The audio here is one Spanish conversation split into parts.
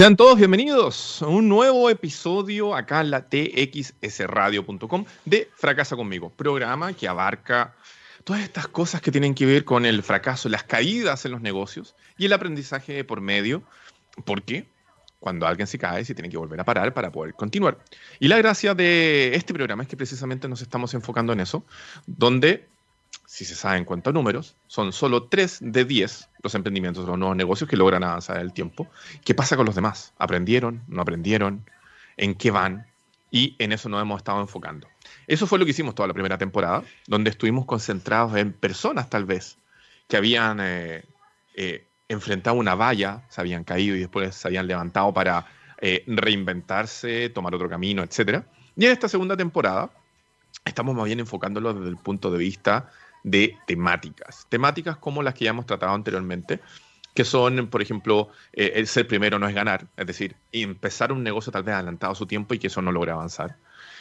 Sean todos bienvenidos a un nuevo episodio acá en la txsradio.com de Fracasa conmigo, programa que abarca todas estas cosas que tienen que ver con el fracaso, las caídas en los negocios y el aprendizaje por medio. ¿Por qué? Cuando alguien se cae, se tiene que volver a parar para poder continuar. Y la gracia de este programa es que precisamente nos estamos enfocando en eso, donde si se saben cuántos números, son solo 3 de 10 los emprendimientos, los nuevos negocios que logran avanzar en el tiempo. ¿Qué pasa con los demás? ¿Aprendieron? ¿No aprendieron? ¿En qué van? Y en eso nos hemos estado enfocando. Eso fue lo que hicimos toda la primera temporada, donde estuvimos concentrados en personas tal vez que habían eh, eh, enfrentado una valla, se habían caído y después se habían levantado para eh, reinventarse, tomar otro camino, etc. Y en esta segunda temporada estamos más bien enfocándolo desde el punto de vista de temáticas. Temáticas como las que ya hemos tratado anteriormente, que son, por ejemplo, eh, el ser primero no es ganar, es decir, empezar un negocio tal vez adelantado su tiempo y que eso no logre avanzar.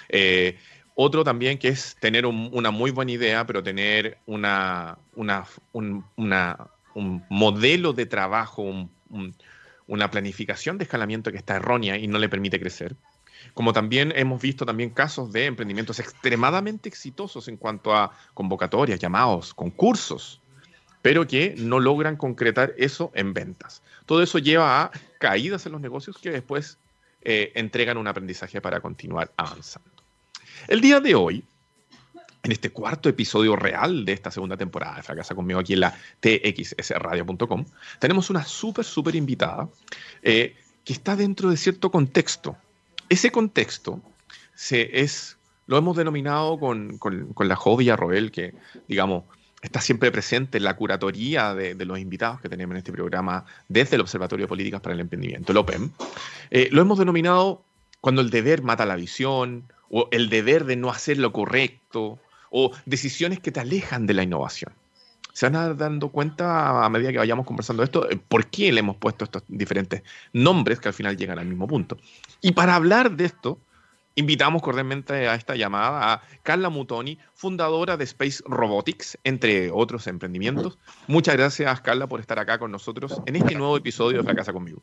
Eh, otro también que es tener una muy buena idea, pero tener una, una, un, modelo de trabajo, una planificación de escalamiento que está errónea y no le permite crecer. Como también hemos visto también casos de emprendimientos extremadamente exitosos en cuanto a convocatorias, llamados, concursos, pero que no logran concretar eso en ventas. Todo eso lleva a caídas en los negocios que después eh, entregan un aprendizaje para continuar avanzando. El día de hoy, en este cuarto episodio real de esta segunda temporada de Fracasa conmigo aquí en la txsradio.com, tenemos una súper, súper invitada eh, que está dentro de cierto contexto ese contexto se es, lo hemos denominado con, la Jovia Roel, que, digamos, está siempre presente en la curatoría de, los invitados que tenemos en este programa desde el Observatorio de Políticas para el Emprendimiento, el OPEM. Eh, lo hemos denominado cuando el deber mata la visión, o el deber de no hacer lo correcto, o decisiones que te alejan de la innovación. Se van dando cuenta a medida que vayamos conversando esto, eh, por qué le hemos puesto estos diferentes nombres que al final llegan al mismo punto. Y para hablar de esto, invitamos cordialmente a esta llamada a Carla Mutoni, fundadora de Space Robotics, entre otros emprendimientos. Muchas gracias, Carla, por estar acá con nosotros en este nuevo episodio de Fracasa conmigo.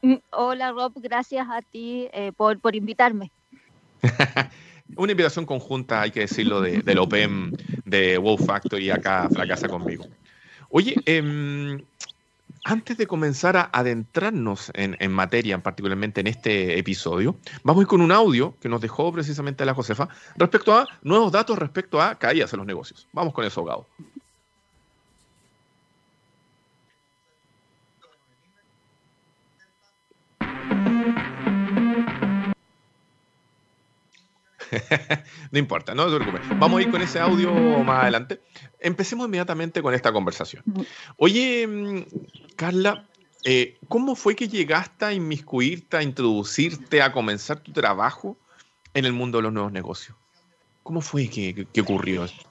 Mm, hola, Rob, gracias a ti eh, por, por invitarme. una invitación conjunta, hay que decirlo, de, del OPEM de Wow Factory acá Fracasa conmigo. Oye, em, antes de comenzar a adentrarnos en, materia, particularmente en este episodio, vamos a ir con un audio que nos dejó precisamente la Josefa respecto a nuevos datos respecto a caídas en los negocios. Vamos con eso, Gabo. no importa, no te preocupes. Vamos a ir con ese audio más adelante. Empecemos inmediatamente con esta conversación. Oye, mm, Carla, eh, ¿cómo fue que llegaste a inmiscuirte, a introducirte, a comenzar tu trabajo en el mundo de los nuevos negocios? ¿Cómo fue que, ocurrió esto?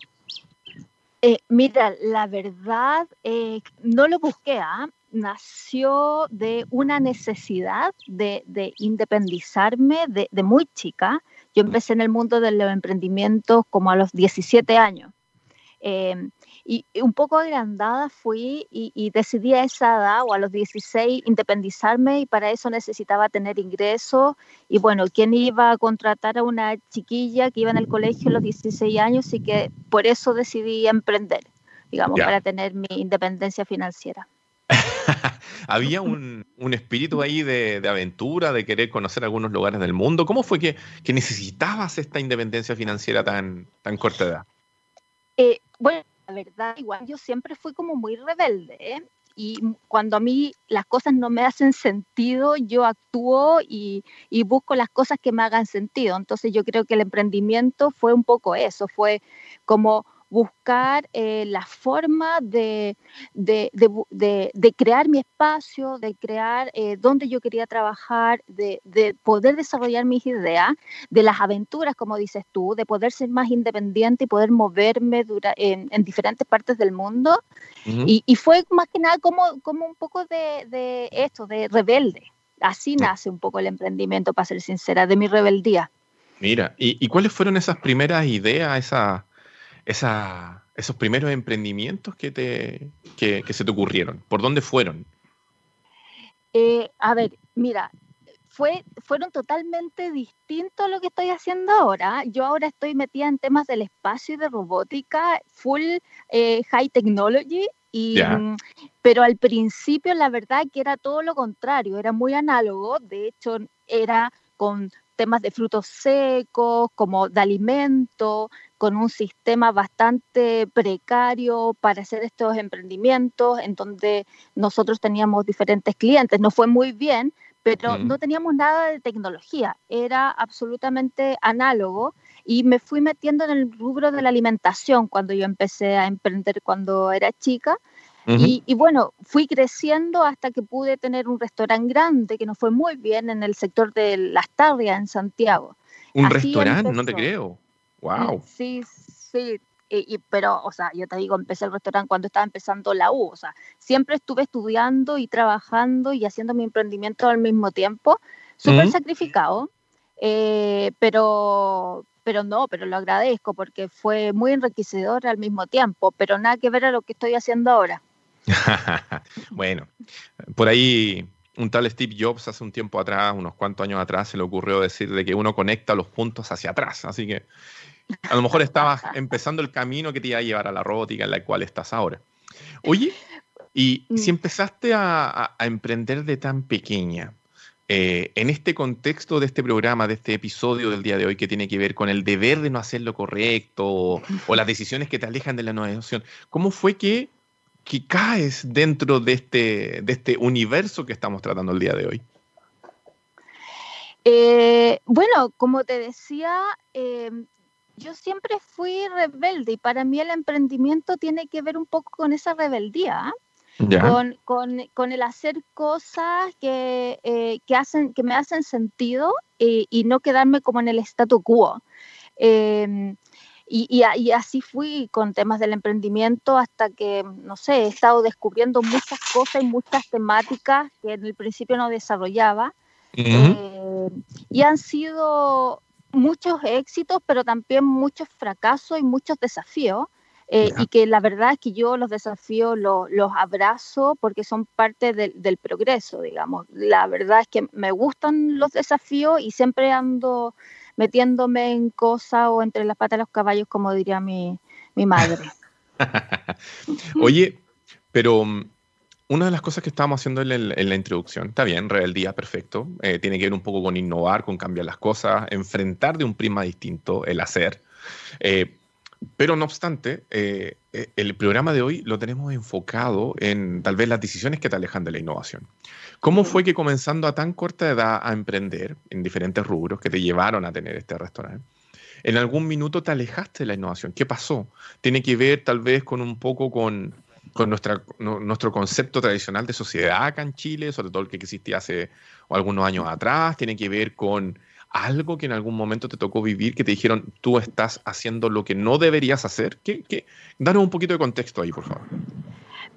Eh, mira, la verdad, eh, no lo busqué, ¿ah? nació de una necesidad de, independizarme de, de, muy chica. Yo empecé en el mundo de los emprendimientos como a los 17 años. Em, y un poco agrandada fui y, decidí a esa edad o a los 16 independizarme y para eso necesitaba tener ingresos. Y bueno, ¿quién iba a contratar a una chiquilla que iba en el colegio a los 16 años y que por eso decidí emprender, digamos, para tener mi independencia financiera? Había un, espíritu ahí de, aventura, de querer conocer algunos lugares del mundo. ¿Cómo fue que, necesitabas esta independencia financiera tan, tan corta edad? Eh, bueno, la verdad, igual yo siempre fui como muy rebelde. ¿eh? Y cuando a mí las cosas no me hacen sentido, yo actúo y, y, busco las cosas que me hagan sentido. Entonces yo creo que el emprendimiento fue un poco eso, fue como buscar eh, la forma de, de, crear mi espacio, de crear eh, donde yo quería trabajar, de, poder desarrollar mis ideas, de las aventuras, como dices tú, de poder ser más independiente y poder moverme en, diferentes partes del mundo. y, fue más que nada como, como un poco de, esto, de rebelde. Así nace un poco el emprendimiento, para ser sincera, de mi rebeldía. Mira, ¿y, y cuáles fueron esas primeras ideas, esas esa, esos primeros emprendimientos que, te, que, se te ocurrieron? ¿Por dónde fueron? Eh, a ver, mira, fue, fueron totalmente distintos a lo que estoy haciendo ahora. Yo ahora estoy metida en temas del espacio y de robótica, full eh, high technology, y, mm, pero al principio la verdad que era todo lo contrario, era muy análogo, de hecho era con temas de frutos secos, como de alimento, con un sistema bastante precario para hacer estos emprendimientos, en donde nosotros teníamos diferentes clientes. No fue muy bien, pero no teníamos nada de tecnología, era absolutamente análogo y me fui metiendo en el rubro de la alimentación cuando yo empecé a emprender cuando era chica. y, y, bueno, fui creciendo hasta que pude tener un restaurante grande que nos fue muy bien en el sector de Las Tarrias, en Santiago. ¿Un restaurante? No te creo. ¡Wow! Sí, sí. Y, pero, o sea, yo te digo, empecé el restaurante cuando estaba empezando la U, o sea, siempre estuve estudiando y trabajando y haciendo mi emprendimiento al mismo tiempo, súper sacrificado, eh, pero, pero no, pero lo agradezco porque fue muy enriquecedor al mismo tiempo, pero nada que ver a lo que estoy haciendo ahora. bueno, por ahí un tal Steve Jobs hace un tiempo atrás, unos cuantos años atrás, se le ocurrió decir de que uno conecta los puntos hacia atrás, así que a lo mejor estabas empezando el camino que te iba a llevar a la robótica en la cual estás ahora. Oye, y mm. si empezaste a, emprender de tan pequeña, eh, en este contexto de este programa, de este episodio del día de hoy que tiene que ver con el deber de no hacer lo correcto o, las decisiones que te alejan de la innovación, ¿cómo fue que, que caes dentro de este, de este universo que estamos tratando el día de hoy? Eh, bueno, como te decía, eh, yo siempre fui rebelde y para mí el emprendimiento tiene que ver un poco con esa rebeldía, con, con, el hacer cosas que, eh, que, hacen, que me hacen sentido y, y, no quedarme como en el statu quo. Em, y, y, así fui con temas del emprendimiento hasta que, no sé, he estado descubriendo muchas cosas y muchas temáticas que en el principio no desarrollaba. Eh, y han sido muchos éxitos, pero también muchos fracasos y muchos desafíos. Eh, y que la verdad es que yo los desafíos los, abrazo porque son parte del progreso, digamos. La verdad es que me gustan los desafíos y siempre ando metiéndome en cosas o entre las patas de los caballos, como diría mi, mi madre. Oye, pero mm, una de las cosas que estábamos haciendo en, la introducción, está bien, rebeldía, perfecto, eh, tiene que ver un poco con innovar, con cambiar las cosas, enfrentar de un prisma distinto el hacer. Eh, pero no obstante, eh, el programa de hoy lo tenemos enfocado en tal vez las decisiones que te alejan de la innovación. ¿Cómo fue que comenzando a tan corta edad a emprender en diferentes rubros que te llevaron a tener este restaurante, en algún minuto te alejaste de la innovación? ¿Qué pasó? Tiene que ver tal vez con un poco con con nuestra, nuestro concepto tradicional de sociedad acá en Chile, sobre todo el que existía hace algunos años atrás, tiene que ver con algo que en algún momento te tocó vivir, que te dijeron, tú estás haciendo lo que no deberías hacer. ¿Qué, qué? Danos un poquito de contexto ahí, por favor.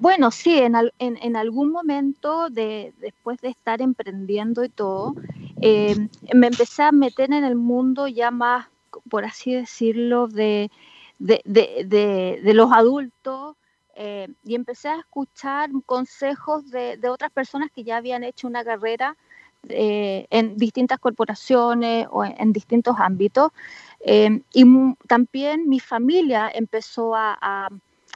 Bueno, sí, en, en, en algún momento, de, después de estar emprendiendo y todo, eh, me empecé a meter en el mundo ya más, por así decirlo, de, de, de, de los adultos, eh, y empecé a escuchar consejos de, otras personas que ya habían hecho una carrera eh, en distintas corporaciones o en, distintos ámbitos. Eh, y también mi familia empezó a,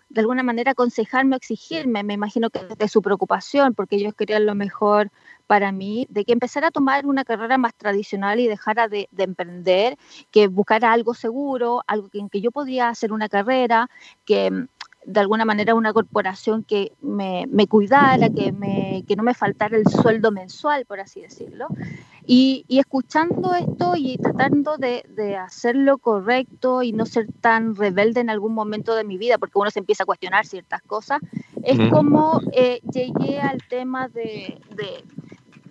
de alguna manera, aconsejarme, exigirme, me imagino que de su preocupación, porque ellos querían lo mejor para mí, de que empezara a tomar una carrera más tradicional y dejara de, emprender, que buscara algo seguro, algo en que yo podía hacer una carrera, que de alguna manera una corporación que me, me cuidara, que, me, que no me faltara el sueldo mensual, por así decirlo. Y, y escuchando esto y tratando de, de, hacerlo correcto y no ser tan rebelde en algún momento de mi vida, porque uno se empieza a cuestionar ciertas cosas, es como eh, llegué al tema de, de,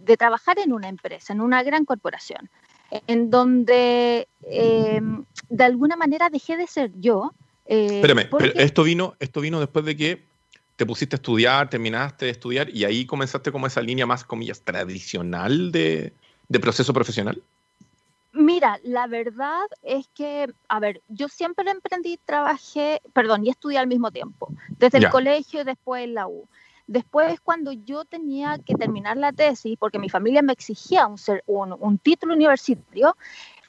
de, trabajar en una empresa, en una gran corporación, en donde eh, de alguna manera dejé de ser yo eh, Espérame, pero esto vino, esto vino después de que te pusiste a estudiar, terminaste de estudiar y ahí comenzaste como esa línea más, comillas, tradicional de, proceso profesional. Mira, la verdad es que, a ver, yo siempre emprendí, trabajé, perdón, y estudié al mismo tiempo, desde el colegio y después en la U. Después, cuando yo tenía que terminar la tesis, porque mi familia me exigía un, un, un título universitario,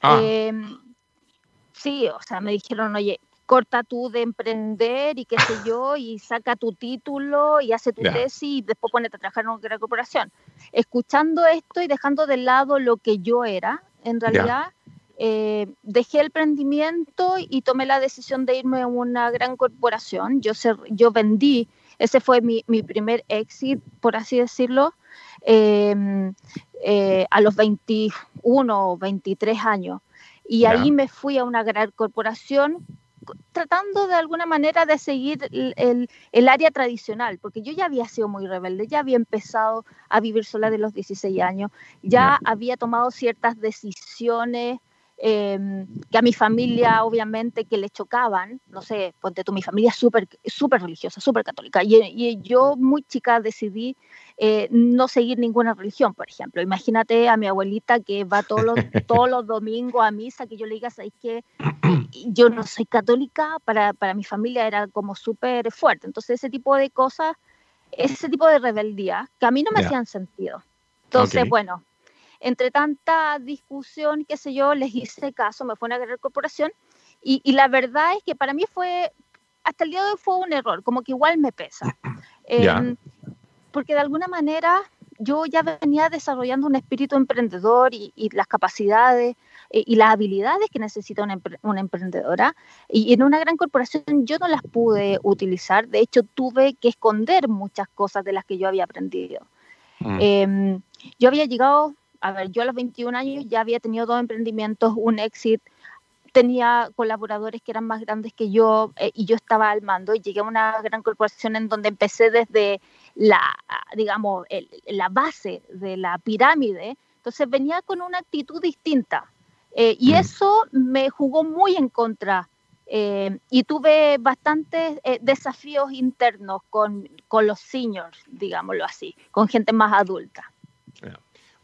ah. em, sí, o sea, me dijeron, oye, corta tú de emprender y qué sé yo, y saca tu título y hace tu tesis y después ponete a trabajar en una gran corporación. Escuchando esto y dejando de lado lo que yo era, en realidad, eh, dejé el emprendimiento y tomé la decisión de irme a una gran corporación. Yo, yo vendí, ese fue mi, mi primer exit, por así decirlo, em, eh, a los 21 o 23 años. Y ahí me fui a una gran corporación tratando de alguna manera de seguir el, el, área tradicional, porque yo ya había sido muy rebelde, ya había empezado a vivir sola de los 16 años, ya había tomado ciertas decisiones Em, que a mi familia obviamente que le chocaban, no sé, ponte tú, mi familia es súper super religiosa, súper católica, y, yo muy chica decidí eh, no seguir ninguna religión, por ejemplo. Imagínate a mi abuelita que va todos los, todos los domingos a misa, que yo le diga, ¿sabes que Yo no soy católica, para, para mi familia era como súper fuerte. Entonces ese tipo de cosas, ese tipo de rebeldía, que a mí no me hacían sentido. Entonces, bueno, entre tanta discusión, qué sé yo, les hice caso, me fue a una gran corporación y, la verdad es que para mí fue, hasta el día de hoy fue un error, como que igual me pesa. Porque de alguna manera yo ya venía desarrollando un espíritu emprendedor y, las capacidades eh, y las habilidades que necesita una, emprendedora. Y en una gran corporación yo no las pude utilizar. De hecho, tuve que esconder muchas cosas de las que yo había aprendido. Mm. Em, yo había llegado a ver, yo a los 21 años ya había tenido dos emprendimientos, un éxito, tenía colaboradores que eran más grandes que yo eh, y yo estaba al mando y llegué a una gran corporación en donde empecé desde la, digamos, la base de la pirámide. Entonces venía con una actitud distinta eh, y mm. eso me jugó muy en contra. Eh, y tuve bastantes desafíos internos con, con los seniors, digámoslo así, con gente más adulta.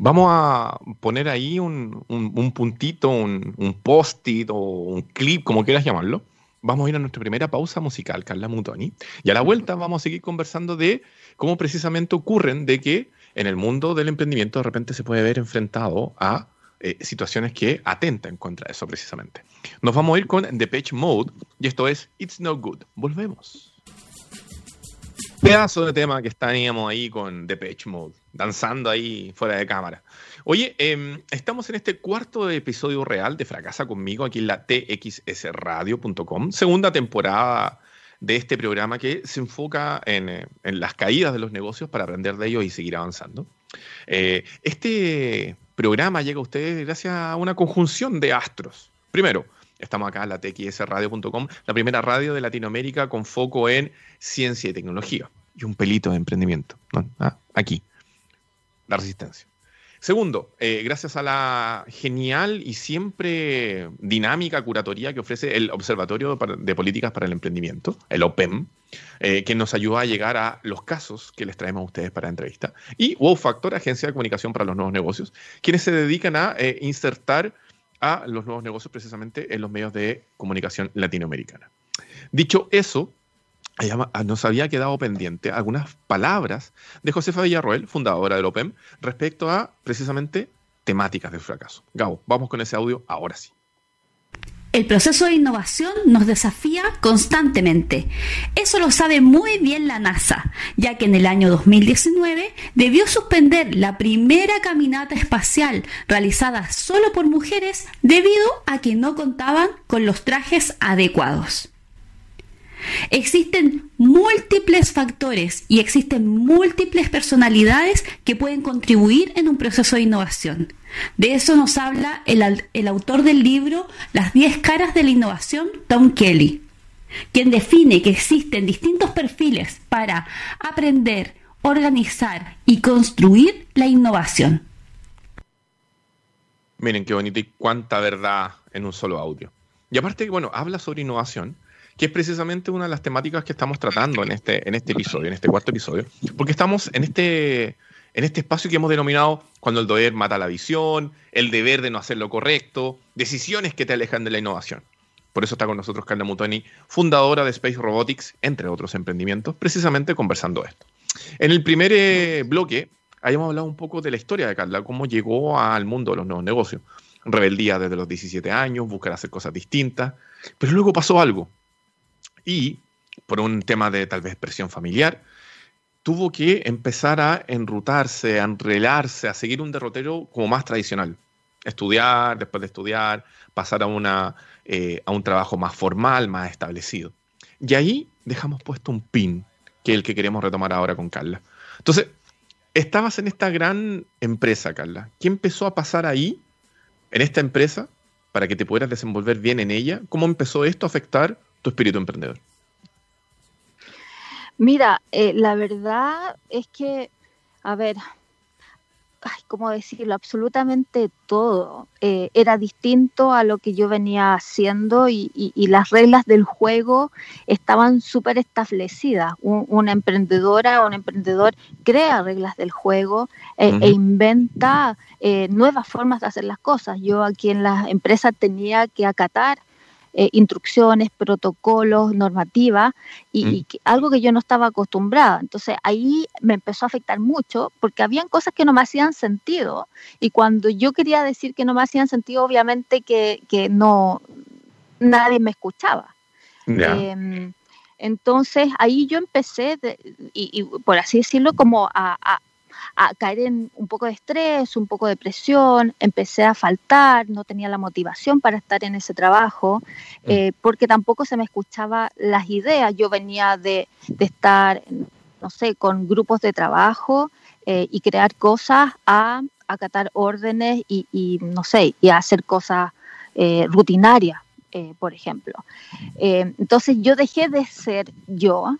Vamos a poner ahí un, puntito, un, post-it o un clip, como quieras llamarlo. Vamos a ir a nuestra primera pausa musical, Carla Mutoni. Y a la vuelta vamos a seguir conversando de cómo precisamente ocurren de que en el mundo del emprendimiento de repente se puede ver enfrentado a eh, situaciones que atentan contra eso precisamente. Nos vamos a ir con The Page Mode y esto es It's No Good. Volvemos. Pedazo de tema que estábamos ahí con Depeche Mode, danzando ahí fuera de cámara. Oye, em, estamos en este cuarto episodio real de Fracasa conmigo aquí en la txsradio.com, segunda temporada de este programa que se enfoca en, las caídas de los negocios para aprender de ellos y seguir avanzando. Eh, este programa llega a ustedes gracias a una conjunción de astros. Primero, Estamos acá en la txsradio.com, la primera radio de Latinoamérica con foco en ciencia y tecnología. Y un pelito de emprendimiento. Ah, aquí, la resistencia. Segundo, eh, gracias a la genial y siempre dinámica curatoría que ofrece el Observatorio de Políticas para el Emprendimiento, el OPEM, eh, que nos ayuda a llegar a los casos que les traemos a ustedes para entrevista. Y Wow Factor, Agencia de Comunicación para los Nuevos Negocios, quienes se dedican a eh, insertar a los nuevos negocios precisamente en los medios de comunicación latinoamericana. Dicho eso, nos había quedado pendiente algunas palabras de Josefa Villarroel, fundadora del OPEM, respecto a precisamente temáticas del fracaso. Gabo, vamos con ese audio ahora sí. El proceso de innovación nos desafía constantemente. Eso lo sabe muy bien la NASA, ya que en el año 2019 debió suspender la primera caminata espacial realizada solo por mujeres debido a que no contaban con los trajes adecuados. Existen múltiples factores y existen múltiples personalidades que pueden contribuir en un proceso de innovación. De eso nos habla el, autor del libro Las 10 caras de la innovación, Tom Kelly, quien define que existen distintos perfiles para aprender, organizar y construir la innovación. Miren qué bonito y cuánta verdad en un solo audio. Y aparte, bueno, habla sobre innovación, que es precisamente una de las temáticas que estamos tratando en este, en este episodio, en este cuarto episodio, porque estamos en este, en este espacio que hemos denominado cuando el deber mata la visión, el deber de no hacer lo correcto, decisiones que te alejan de la innovación. Por eso está con nosotros Carla Mutoni, fundadora de Space Robotics, entre otros emprendimientos, precisamente conversando esto. En el primer eh, bloque habíamos hablado un poco de la historia de Carla, cómo llegó al mundo de los nuevos negocios. Rebeldía desde los 17 años, buscar hacer cosas distintas, pero luego pasó algo. Y por un tema de tal vez presión familiar, tuvo que empezar a enrutarse, a enrelarse, a seguir un derrotero como más tradicional. Estudiar, después de estudiar, pasar a, una, eh, a un trabajo más formal, más establecido. Y ahí dejamos puesto un pin, que es el que queremos retomar ahora con Carla. Entonces, estabas en esta gran empresa, Carla. ¿Qué empezó a pasar ahí, en esta empresa, para que te pudieras desenvolver bien en ella? ¿Cómo empezó esto a afectar tu espíritu emprendedor? Mira, eh, la verdad es que, a ver, ay, ¿cómo decirlo? Absolutamente todo eh, era distinto a lo que yo venía haciendo y, las reglas del juego estaban súper establecidas. una emprendedora o un emprendedor crea reglas del juego eh, e inventa nuevas formas de hacer las cosas. Yo aquí en la empresa tenía que acatar eh, instrucciones, protocolos, normativas, y, mm. algo que yo no estaba acostumbrada. Entonces ahí me empezó a afectar mucho porque habían cosas que no me hacían sentido y cuando yo quería decir que no me hacían sentido, obviamente que, no, nadie me escuchaba. Em, entonces ahí yo empecé, y, por así decirlo, como a, a caer en un poco de estrés, un poco de presión, empecé a faltar, no tenía la motivación para estar en ese trabajo, mm. eh, porque tampoco se me escuchaba las ideas. Yo venía de, estar, no sé, con grupos de trabajo eh, y crear cosas a acatar órdenes y, no sé, y a hacer cosas eh, rutinarias, por ejemplo. entonces yo dejé de ser yo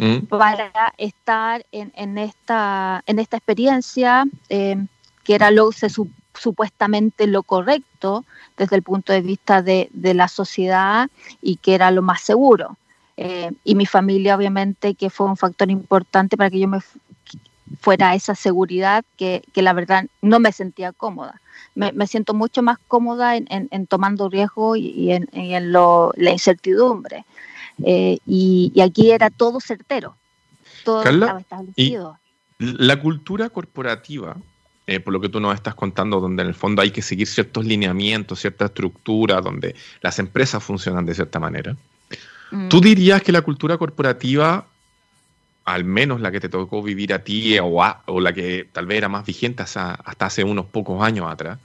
Mm. para estar en, esta, en esta experiencia eh, que era lo supuestamente lo correcto desde el punto de vista de, la sociedad y que era lo más seguro. Eh, y mi familia obviamente que fue un factor importante para que yo me fuera esa seguridad que, la verdad no me sentía cómoda. Me, siento mucho más cómoda en, tomando riesgo y, en, la incertidumbre. Eh, y, aquí era todo certero, todo estaba establecido. la cultura corporativa, eh, por lo que tú nos estás contando, donde en el fondo hay que seguir ciertos lineamientos, cierta estructura, donde las empresas funcionan de cierta manera. Mm. ¿Tú dirías que la cultura corporativa, al menos la que te tocó vivir a ti o, o la que tal vez era más vigente hasta hace unos pocos años atrás,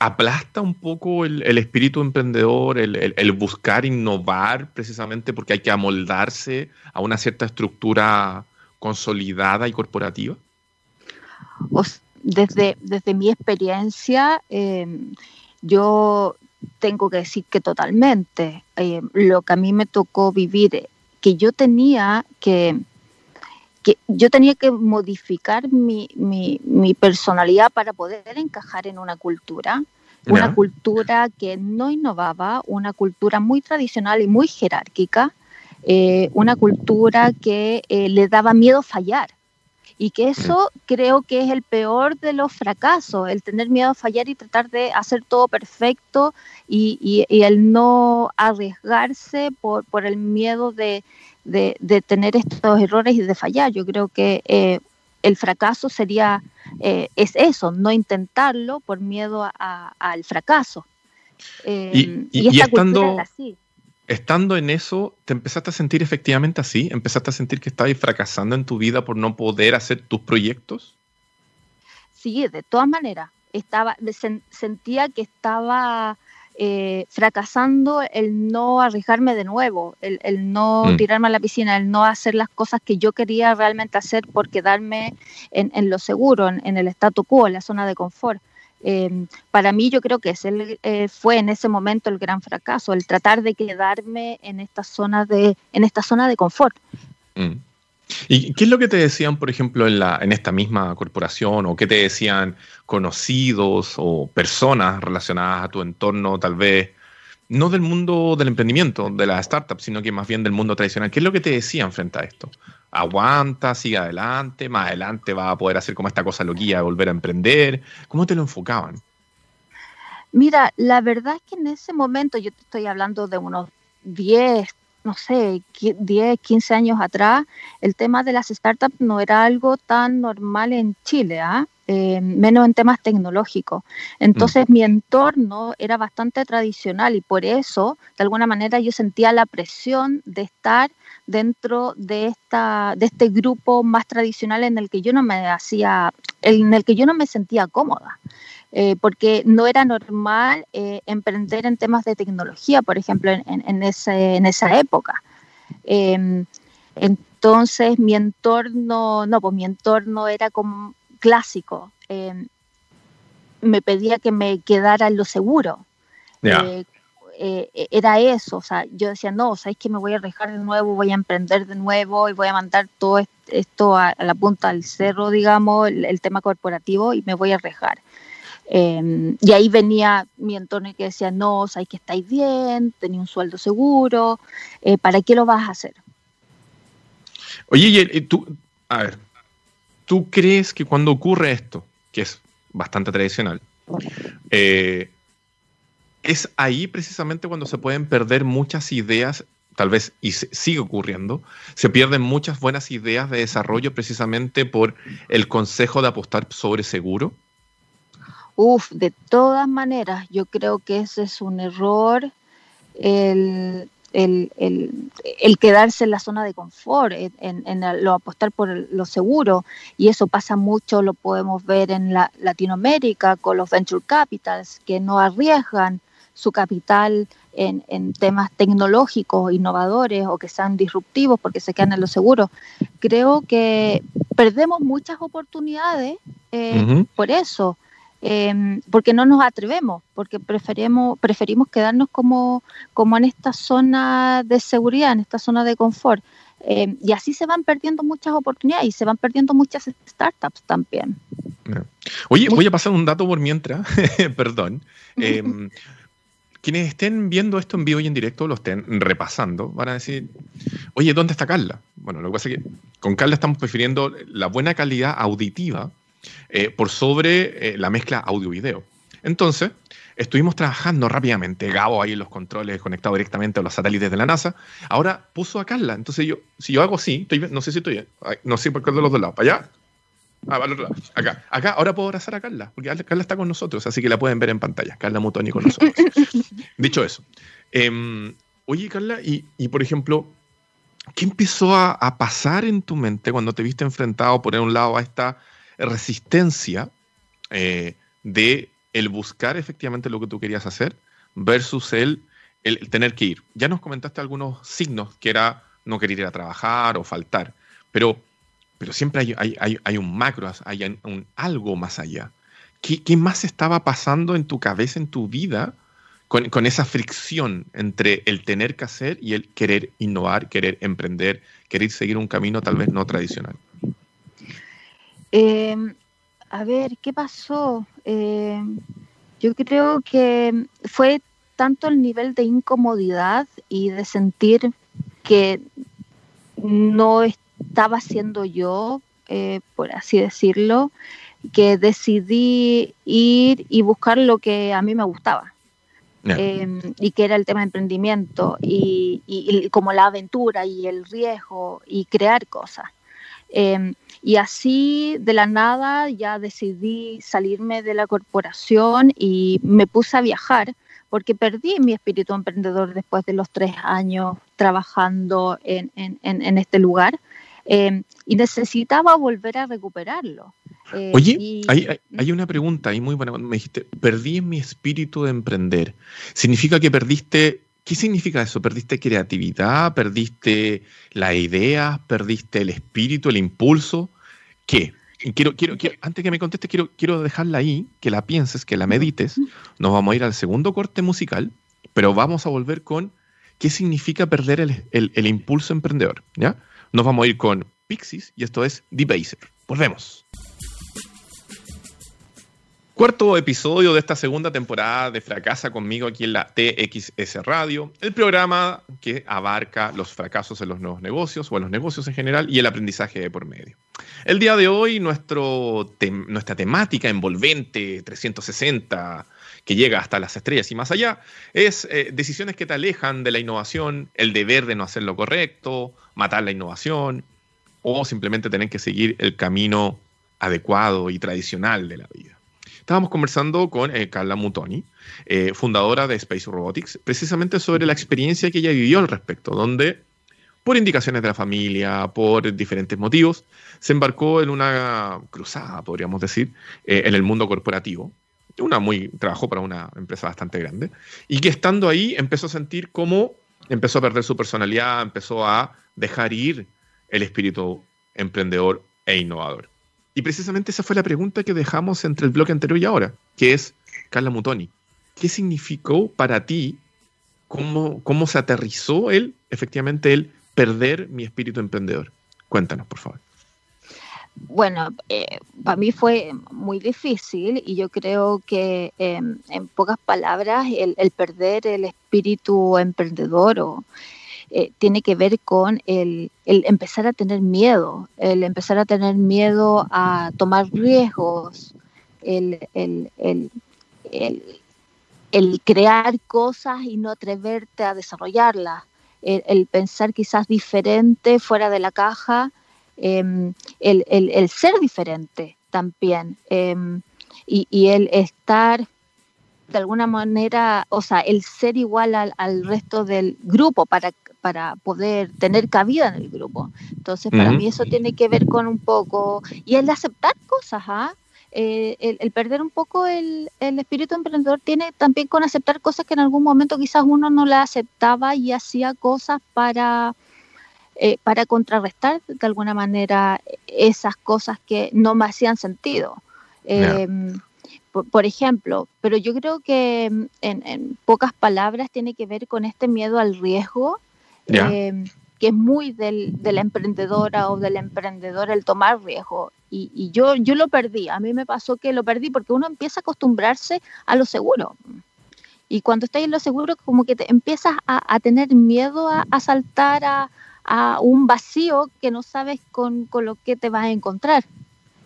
aplasta un poco el, espíritu emprendedor, el, buscar innovar precisamente porque hay que amoldarse a una cierta estructura consolidada y corporativa? Desde, desde mi experiencia, em, yo tengo que decir que totalmente. Em, lo que a mí me tocó vivir, que yo tenía que, que yo tenía que modificar mi, mi, personalidad para poder encajar en una cultura, una cultura que no innovaba, una cultura muy tradicional y muy jerárquica, eh, una cultura que eh, le daba miedo fallar. Y que eso creo que es el peor de los fracasos, el tener miedo a fallar y tratar de hacer todo perfecto y, el no arriesgarse por, por el miedo de, de, tener estos errores y de fallar. Yo creo que eh, el fracaso sería, eh, es eso, no intentarlo por miedo al fracaso. Eh, y, estando, estando en eso, ¿te empezaste a sentir efectivamente así? ¿Empezaste a sentir que estabas fracasando en tu vida por no poder hacer tus proyectos? Sí, de todas maneras. Estaba, sentía que estaba eh, fracasando el no arriesgarme de nuevo, el, no mm. tirarme a la piscina, el no hacer las cosas que yo quería realmente hacer por quedarme en, lo seguro, en, el statu quo, en la zona de confort. Em, para mí yo creo que ese eh, fue en ese momento el gran fracaso, el tratar de quedarme en esta zona de, en esta zona de confort. Mm. ¿Y qué es lo que te decían, por ejemplo, en, la, en esta misma corporación o qué te decían conocidos o personas relacionadas a tu entorno, tal vez, no del mundo del emprendimiento, de las startups, sino que más bien del mundo tradicional? ¿Qué es lo que te decían frente a esto? Aguanta, sigue adelante, más adelante vas a poder hacer como esta cosa loquilla, volver a emprender. ¿Cómo te lo enfocaban? Mira, la verdad es que en ese momento, yo te estoy hablando de unos 10, no sé, 10, 15 años atrás, el tema de las startups no era algo tan normal en Chile, ¿ah? Eh, menos en temas tecnológicos. Entonces mm. mi entorno era bastante tradicional y por eso, de alguna manera, yo sentía la presión de estar dentro de, esta, de este grupo más tradicional en el que yo no me hacía, en el que yo no me sentía cómoda. Eh, porque no era normal eh, emprender en temas de tecnología, por ejemplo, en, en, ese, en esa época. Em, entonces, mi entorno, no, pues mi entorno era como clásico. Em, me pedía que me quedara en lo seguro. Eh, era eso, o sea, yo decía, no, sabéis que me voy a arriesgar de nuevo, voy a emprender de nuevo y voy a mandar todo esto a, la punta del cerro, digamos, el, el, tema corporativo y me voy a arriesgar. Em, y ahí venía mi entorno que decía, no, sabes que estáis bien, tenía un sueldo seguro, eh, ¿para qué lo vas a hacer? Oye, tú, a ver, ¿tú crees que cuando ocurre esto, que es bastante tradicional, eh, es ahí precisamente cuando se pueden perder muchas ideas, tal vez, y sigue ocurriendo, se pierden muchas buenas ideas de desarrollo precisamente por el consejo de apostar sobre seguro? Uf, de todas maneras, yo creo que ese es un error, el, quedarse en la zona de confort, en, lo apostar por lo seguro. Y eso pasa mucho, lo podemos ver en la, Latinoamérica con los venture capitals, que no arriesgan su capital en, temas tecnológicos, innovadores o que sean disruptivos porque se quedan en lo seguro. Creo que perdemos muchas oportunidades eh, por eso. Em, porque no nos atrevemos, porque preferimos, preferimos quedarnos como, como en esta zona de seguridad, en esta zona de confort. Em, y así se van perdiendo muchas oportunidades y se van perdiendo muchas startups también. Oye, voy a pasar un dato por mientras, perdón. Em, quienes estén viendo esto en vivo y en directo, lo estén repasando, van a decir, oye, ¿dónde está Carla? Bueno, lo que pasa es que con Carla estamos prefiriendo la buena calidad auditiva eh, por sobre eh, la mezcla audio-video. Entonces, estuvimos trabajando rápidamente, Gabo ahí en los controles conectado directamente a los satélites de la NASA. Ahora puso a Carla. Entonces, yo, si yo hago así, no sé si estoy bien, no sé por qué de los dos lados, para allá. Ah, para otro lado. Acá. Acá, ahora puedo abrazar a Carla, porque Carla está con nosotros, así que la pueden ver en pantalla. Carla Mutoni con nosotros. Dicho eso. Em, oye, Carla, y, por ejemplo, ¿qué empezó a, a, pasar en tu mente cuando te viste enfrentado, por un lado, a esta resistencia eh, de el buscar efectivamente lo que tú querías hacer versus el, el, tener que ir. Ya nos comentaste algunos signos que era no querer ir a trabajar o faltar, pero, pero siempre hay, hay, hay, un macro, hay un, algo más allá. ¿Qué, ¿Qué, más estaba pasando en tu cabeza, en tu vida, con, con, esa fricción entre el tener que hacer y el querer innovar, querer emprender, querer seguir un camino tal vez no tradicional? Eh, a ver, ¿qué pasó? Eh, yo creo que fue tanto el nivel de incomodidad y de sentir que no estaba siendo yo, eh, por así decirlo, que decidí ir y buscar lo que a mí me gustaba. Em, y que era el tema de emprendimiento y, y, como la aventura y el riesgo y crear cosas. Em, y así de la nada ya decidí salirme de la corporación y me puse a viajar porque perdí mi espíritu emprendedor después de los tres años trabajando en, en, este lugar em, y necesitaba volver a recuperarlo. Eh, Oye, hay, hay, una pregunta ahí muy buena. Me dijiste, perdí mi espíritu de emprender. ¿Significa que perdiste ¿Qué significa eso? ¿Perdiste creatividad? ¿Perdiste la idea? ¿Perdiste el espíritu, el impulso? ¿Qué? Quiero, quiero, quiero, antes que me conteste, quiero, quiero dejarla ahí, que la pienses, que la medites. Nos vamos a ir al segundo corte musical, pero vamos a volver con qué significa perder el, el, el impulso emprendedor. ¿ya? Nos vamos a ir con Pixies y esto es Debaser. Volvemos. Cuarto episodio de esta segunda temporada de Fracasa conmigo aquí en la TXS Radio, el programa que abarca los fracasos en los nuevos negocios o en los negocios en general y el aprendizaje de por medio. El día de hoy nuestro nuestra temática envolvente 360 que llega hasta las estrellas y más allá, es eh, decisiones que te alejan de la innovación, el deber de no hacer lo correcto, matar la innovación, o simplemente tener que seguir el camino adecuado y tradicional de la vida. Estábamos conversando con eh, Carla Mutoni, eh, fundadora de Space Robotics, precisamente sobre la experiencia que ella vivió al respecto, donde por indicaciones de la familia, por diferentes motivos, se embarcó en una cruzada, podríamos decir, eh, en el mundo corporativo. Una muy, trabajó para una empresa bastante grande, y que estando ahí empezó a sentir cómo empezó a perder su personalidad, empezó a dejar ir el espíritu emprendedor e innovador. Y precisamente esa fue la pregunta que dejamos entre el bloque anterior y ahora, que es, Carla Mutoni, ¿qué significó para ti, cómo, cómo se aterrizó él, efectivamente, el perder mi espíritu emprendedor? Cuéntanos, por favor. Bueno, eh, para mí fue muy difícil y yo creo que em, en pocas palabras el, el, perder el espíritu emprendedor o, eh, tiene que ver con el, empezar a tener miedo, el empezar a tener miedo a tomar riesgos, el, crear cosas y no atreverte a desarrollarlas, el, pensar quizás diferente, fuera de la caja, em, el, ser diferente también. Em, y, el estar de alguna manera, o sea, el ser igual al, al, resto del grupo para para poder tener cabida en el grupo. Entonces, para mí eso tiene que ver con un poco, y el aceptar cosas, ¿ah? Eh, el, perder un poco el, espíritu emprendedor tiene también con aceptar cosas que en algún momento quizás uno no la aceptaba y hacía cosas para, eh, para contrarrestar de alguna manera esas cosas que no me hacían sentido. Em, por, ejemplo, pero yo creo que en, en, pocas palabras tiene que ver con este miedo al riesgo Em, que es muy del, de la emprendedora o del emprendedor el tomar riesgo. Y, yo, yo lo perdí, a mí me pasó que lo perdí porque uno empieza a acostumbrarse a lo seguro. Y cuando estás en lo seguro, como que te empiezas a, tener miedo a, saltar a, un vacío que no sabes con, lo que te vas a encontrar.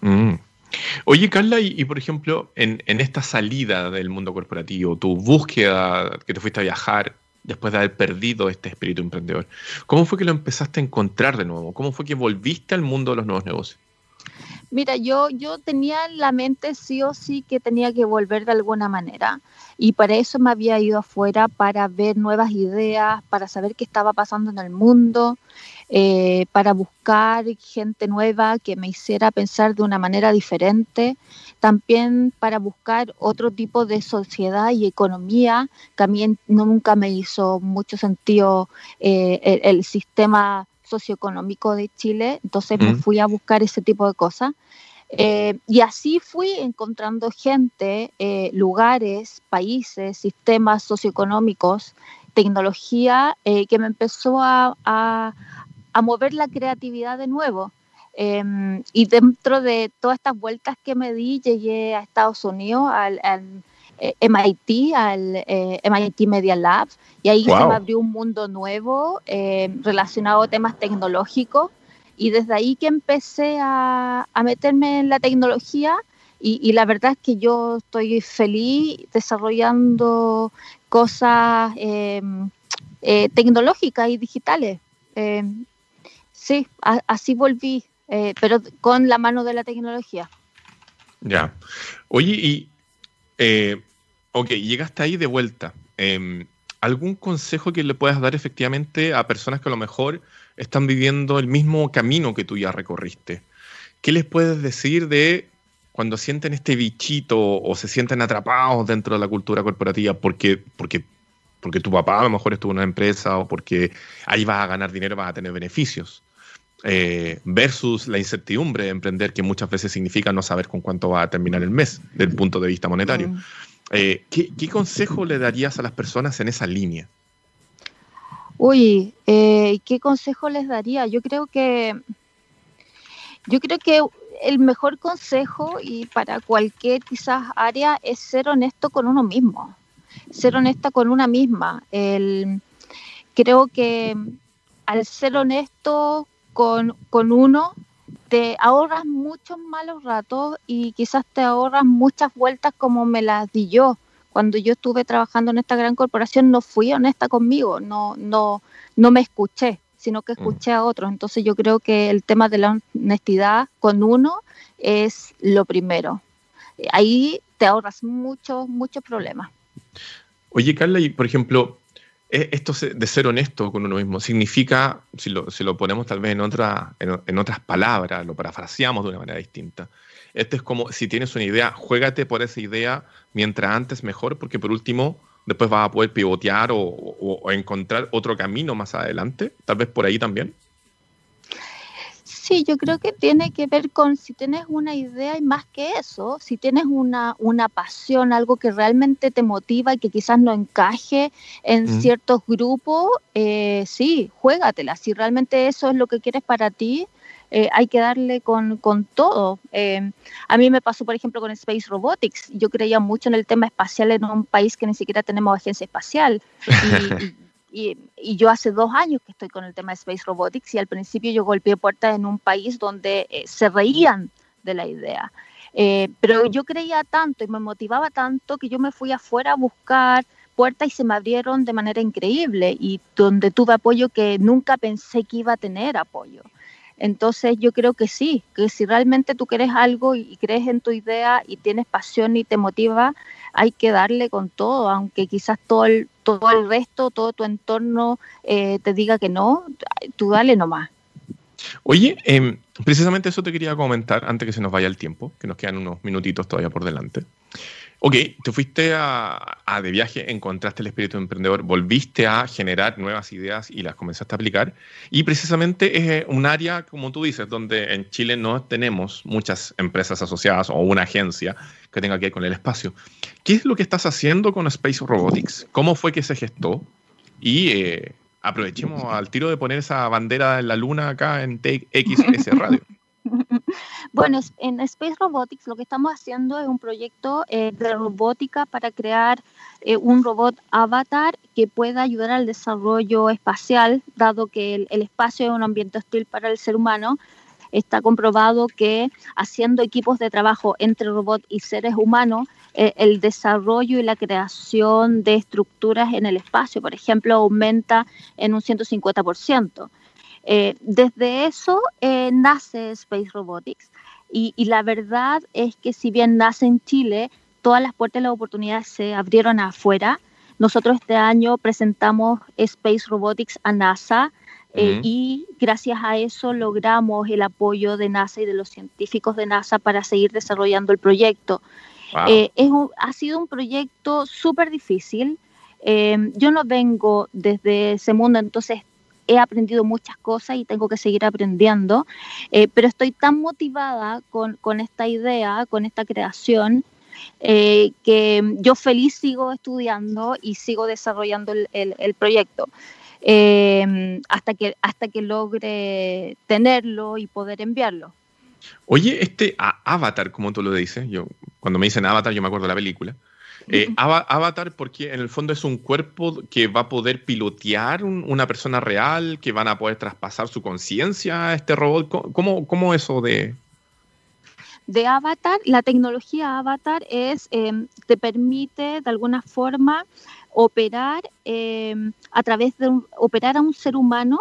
Mm. Oye, Carla, y, por ejemplo, en, en, esta salida del mundo corporativo, tu búsqueda que te fuiste a viajar, después de haber perdido este espíritu emprendedor. ¿Cómo fue que lo empezaste a encontrar de nuevo? ¿Cómo fue que volviste al mundo de los nuevos negocios? Mira, yo, yo tenía en la mente sí o sí que tenía que volver de alguna manera y para eso me había ido afuera para ver nuevas ideas, para saber qué estaba pasando en el mundo, eh, para buscar gente nueva que me hiciera pensar de una manera diferente, también para buscar otro tipo de sociedad y economía, que a mí nunca me hizo mucho sentido eh, el, sistema socioeconómico de Chile, entonces me fui a buscar ese tipo de cosas. Eh, y así fui encontrando gente, lugares, países, sistemas socioeconómicos, tecnología que me empezó a, a mover la creatividad de nuevo. Em, y dentro de todas estas vueltas que me di, llegué a Estados Unidos, al, MIT, al eh, MIT eh, Media Lab, y ahí se me abrió un mundo nuevo em, relacionado a temas tecnológicos. Y desde ahí que empecé a, a meterme en la tecnología, y, y, la verdad es que yo estoy feliz desarrollando cosas em, eh, tecnológicas y digitales. Sí, así volví, eh, pero con la mano de la tecnología. Ya. Oye, y, eh, ok, llegaste ahí de vuelta. Em, ¿Algún consejo que le puedas dar efectivamente a personas que a lo mejor están viviendo el mismo camino que tú ya recorriste? ¿Qué les puedes decir de cuando sienten este bichito o se sienten atrapados dentro de la cultura corporativa porque, porque, porque tu papá a lo mejor estuvo en una empresa o porque ahí vas a ganar dinero, vas a tener beneficios? Eh, versus la incertidumbre de emprender, que muchas veces significa no saber con cuánto va a terminar el mes desde el punto de vista monetario. Mm. Eh, ¿qué, consejo le darías a las personas en esa línea? Uy, eh, ¿qué consejo les daría? Yo creo que yo creo que el mejor consejo y para cualquier quizás área es ser honesto con uno mismo, ser honesta con una misma. El, creo que al ser honesto con, con uno te ahorras muchos malos ratos y quizás te ahorras muchas vueltas como me las di yo cuando yo estuve trabajando en esta gran corporación no fui honesta conmigo, no, no, no me escuché, sino que escuché a otros. Entonces yo creo que el tema de la honestidad con uno es lo primero. Ahí te ahorras muchos, muchos problemas. Oye, Carla, y por ejemplo, esto de ser honesto con uno mismo significa, si lo, lo ponemos tal vez en, otra, en, otras palabras, lo parafraseamos de una manera distinta. Esto es como si tienes una idea, juégate por esa idea mientras antes mejor, porque por último después vas a poder pivotear o encontrar otro camino más adelante, tal vez por ahí también. Sí, yo creo que tiene que ver con si tienes una idea y más que eso, si tienes una, una pasión, algo que realmente te motiva y que quizás no encaje en ciertos grupos, eh, sí, juégatela. Si realmente eso es lo que quieres para ti, eh, hay que darle con, con todo. Eh, a mí me pasó, por ejemplo, con Space Robotics. Yo creía mucho en el tema espacial en un país que ni siquiera tenemos agencia espacial. Y, y, yo hace dos años que estoy con el tema de Space Robotics y al principio yo golpeé puertas en un país donde eh, se reían de la idea. Eh, pero yo creía tanto y me motivaba tanto que yo me fui afuera a buscar puertas y se me abrieron de manera increíble y donde tuve apoyo que nunca pensé que iba a tener apoyo. Entonces yo creo que sí, que si realmente tú quieres algo y crees en tu idea y tienes pasión y te motiva, hay que darle con todo, aunque quizás todo el, todo el resto, todo tu entorno eh, te diga que no, tú dale nomás. Oye, em, precisamente eso te quería comentar antes que se nos vaya el tiempo, que nos quedan unos minutitos todavía por delante. Ok, te fuiste a, de viaje, encontraste el espíritu emprendedor, volviste a generar nuevas ideas y las comenzaste a aplicar. Y precisamente es eh, un área, como tú dices, donde en Chile no tenemos muchas empresas asociadas o una agencia que tenga que ver con el espacio. ¿Qué es lo que estás haciendo con Space Robotics? ¿Cómo fue que se gestó? Y eh, aprovechemos al tiro de poner esa bandera en la luna acá en TXS Radio. Bueno, en Space Robotics lo que estamos haciendo es un proyecto eh, de robótica para crear eh, un robot avatar que pueda ayudar al desarrollo espacial, dado que el, espacio es un ambiente hostil para el ser humano. Está comprobado que haciendo equipos de trabajo entre robot y seres humanos, eh, el desarrollo y la creación de estructuras en el espacio, por ejemplo, aumenta en un 150%. Eh, desde eso eh, nace Space Robotics y, la verdad es que si bien nace en Chile, todas las puertas de las oportunidades se abrieron afuera. Nosotros este año presentamos Space Robotics a NASA eh, y gracias a eso logramos el apoyo de NASA y de los científicos de NASA para seguir desarrollando el proyecto. es ha sido un proyecto súper difícil. yo no vengo desde ese mundo, entonces he aprendido muchas cosas y tengo que seguir aprendiendo, eh, pero estoy tan motivada con, esta idea, con esta creación, eh, que yo feliz sigo estudiando y sigo desarrollando el, proyecto. Eh, hasta, que, hasta que logre tenerlo y poder enviarlo. Oye, este Avatar, como tú lo dices, yo cuando me dicen Avatar yo me acuerdo de la película, eh, Avatar, porque en el fondo es un cuerpo que va a poder pilotear una persona real, que van a poder traspasar su conciencia a este robot. ¿Cómo, ¿Cómo, eso de...? De Avatar, la tecnología Avatar es, em, te permite de alguna forma operar em, a través de operar a un ser humano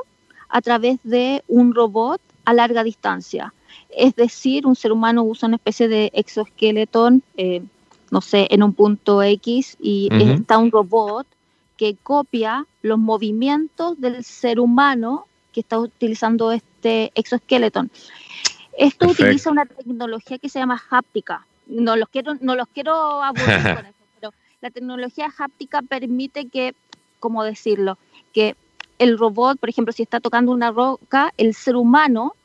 a través de un robot a larga distancia. Es decir, un ser humano usa una especie de exoesqueleto eh, no sé, en un punto X y está un robot que copia los movimientos del ser humano que está utilizando este exoesqueleto. Esto utiliza una tecnología que se llama háptica. No los quiero, no los quiero aburrir con eso, pero la tecnología háptica permite que, ¿cómo decirlo? Que el robot, por ejemplo, si está tocando una roca, el ser humano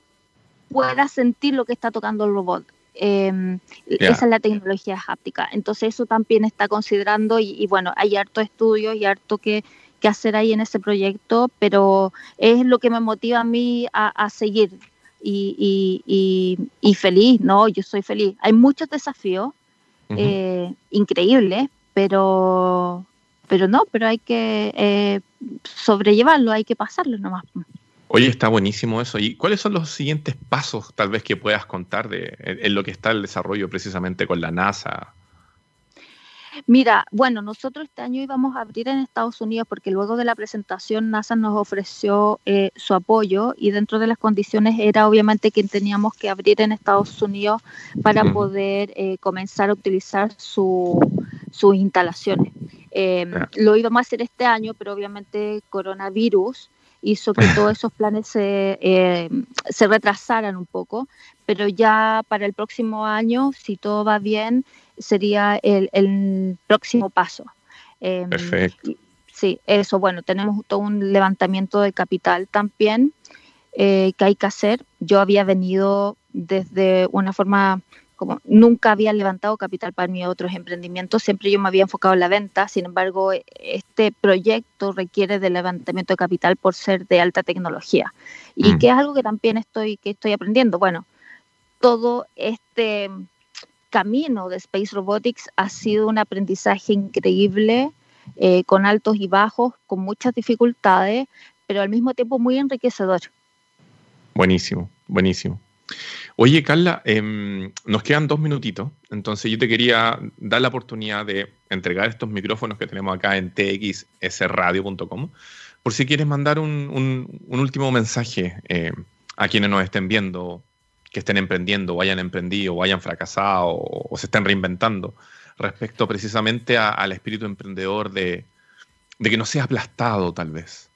pueda sentir lo que está tocando el robot. Em, esa es la tecnología háptica. Entonces eso también está considerando y, bueno, hay harto estudios y harto que, hacer ahí en ese proyecto, pero es lo que me motiva a mí a, seguir y, feliz, ¿no? Yo soy feliz. Hay muchos desafíos eh, increíbles, pero, pero no, pero hay que eh, sobrellevarlo, hay que pasarlo nomás. Oye, está buenísimo eso. ¿Y cuáles son los siguientes pasos tal vez que puedas contar de, en, lo que está el desarrollo precisamente con la NASA? Mira, bueno, nosotros este año íbamos a abrir en Estados Unidos porque luego de la presentación NASA nos ofreció eh, su apoyo y dentro de las condiciones era obviamente que teníamos que abrir en Estados Unidos para poder eh, comenzar a utilizar sus instalaciones. Em, lo íbamos a hacer este año, pero obviamente coronavirus hizo que todos esos planes se, em, se retrasaran un poco, pero ya para el próximo año, si todo va bien, sería el, próximo paso. Em, Perfecto. Sí, eso, bueno, tenemos todo un levantamiento de capital también eh, que hay que hacer. Yo había venido desde una forma como nunca había levantado capital para mis otros emprendimientos, siempre yo me había enfocado en la venta, sin embargo, este proyecto requiere de levantamiento de capital por ser de alta tecnología y mm. que es algo que también estoy, que estoy aprendiendo. Bueno, todo este camino de Space Robotics ha sido un aprendizaje increíble, eh, con altos y bajos, con muchas dificultades, pero al mismo tiempo muy enriquecedor. Buenísimo, buenísimo. Oye, Carla, em, nos quedan dos minutitos, entonces yo te quería dar la oportunidad de entregar estos micrófonos que tenemos acá en txsradio.com, por si quieres mandar un, último mensaje eh, a quienes nos estén viendo que estén emprendiendo o hayan emprendido o hayan fracasado o, se estén reinventando respecto precisamente al espíritu emprendedor de, que no sea aplastado tal vez.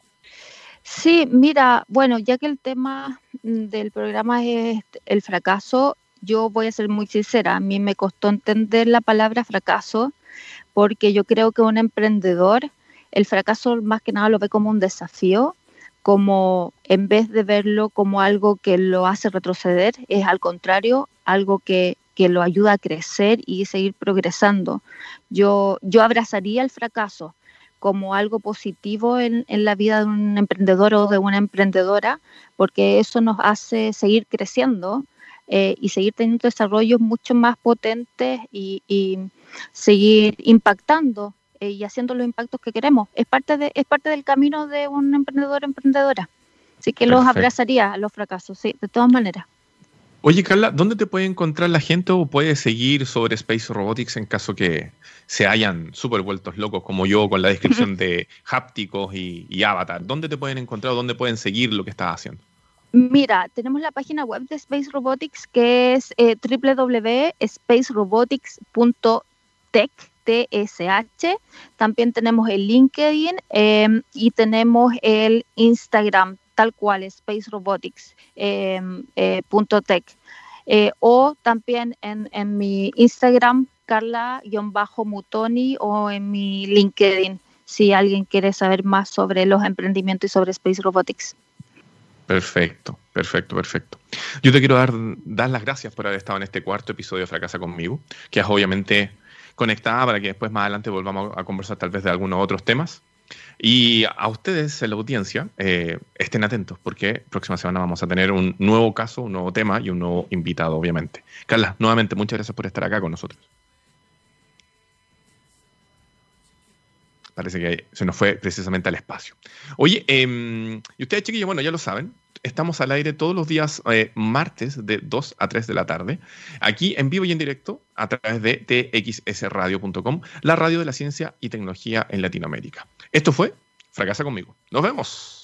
Sí, mira, bueno, ya que el tema del programa es el fracaso, yo voy a ser muy sincera, a mí me costó entender la palabra fracaso porque yo creo que un emprendedor el fracaso más que nada lo ve como un desafío como en vez de verlo como algo que lo hace retroceder, es al contrario, algo que, lo ayuda a crecer y seguir progresando. Yo, yo abrazaría el fracaso como algo positivo en, la vida de un emprendedor o de una emprendedora, porque eso nos hace seguir creciendo eh, y seguir teniendo desarrollos mucho más potentes y, y seguir impactando eh, y haciendo los impactos que queremos. Es parte, de, es parte del camino de un emprendedor emprendedora. Así que los abrazaría a los fracasos, sí, de todas maneras. Oye, Carla, ¿dónde te puede encontrar la gente o puede seguir sobre Space Robotics en caso que se hayan súper vueltos locos como yo con la descripción de hápticos y, avatar? ¿Dónde te pueden encontrar o dónde pueden seguir lo que estás haciendo? Mira, tenemos la página web de Space Robotics que es eh, www.spacerobotics.tech TSH. También tenemos el LinkedIn em, y tenemos el Instagram, tal cual, Space Robotics em, eh, eh, o también en, en mi Instagram, Carla-Mutoni, o en mi LinkedIn, si alguien quiere saber más sobre los emprendimientos y sobre Space Robotics. Perfecto, perfecto, perfecto. Yo te quiero dar, dar las gracias por haber estado en este cuarto episodio de Fracasa conmigo, que es obviamente conectada para que después más adelante volvamos a conversar tal vez de algunos otros temas. Y a ustedes en la audiencia, eh, estén atentos porque próxima semana vamos a tener un nuevo caso, un nuevo tema y un nuevo invitado, obviamente. Carla, nuevamente muchas gracias por estar acá con nosotros. Parece que se nos fue precisamente al espacio. Oye, em, y ustedes chiquillos, bueno, ya lo saben, estamos al aire todos los días eh, martes de 2 a 3 de la tarde, aquí en vivo y en directo a través de txsradio.com, la radio de la ciencia y tecnología en Latinoamérica. Esto fue Fracasa conmigo. Nos vemos.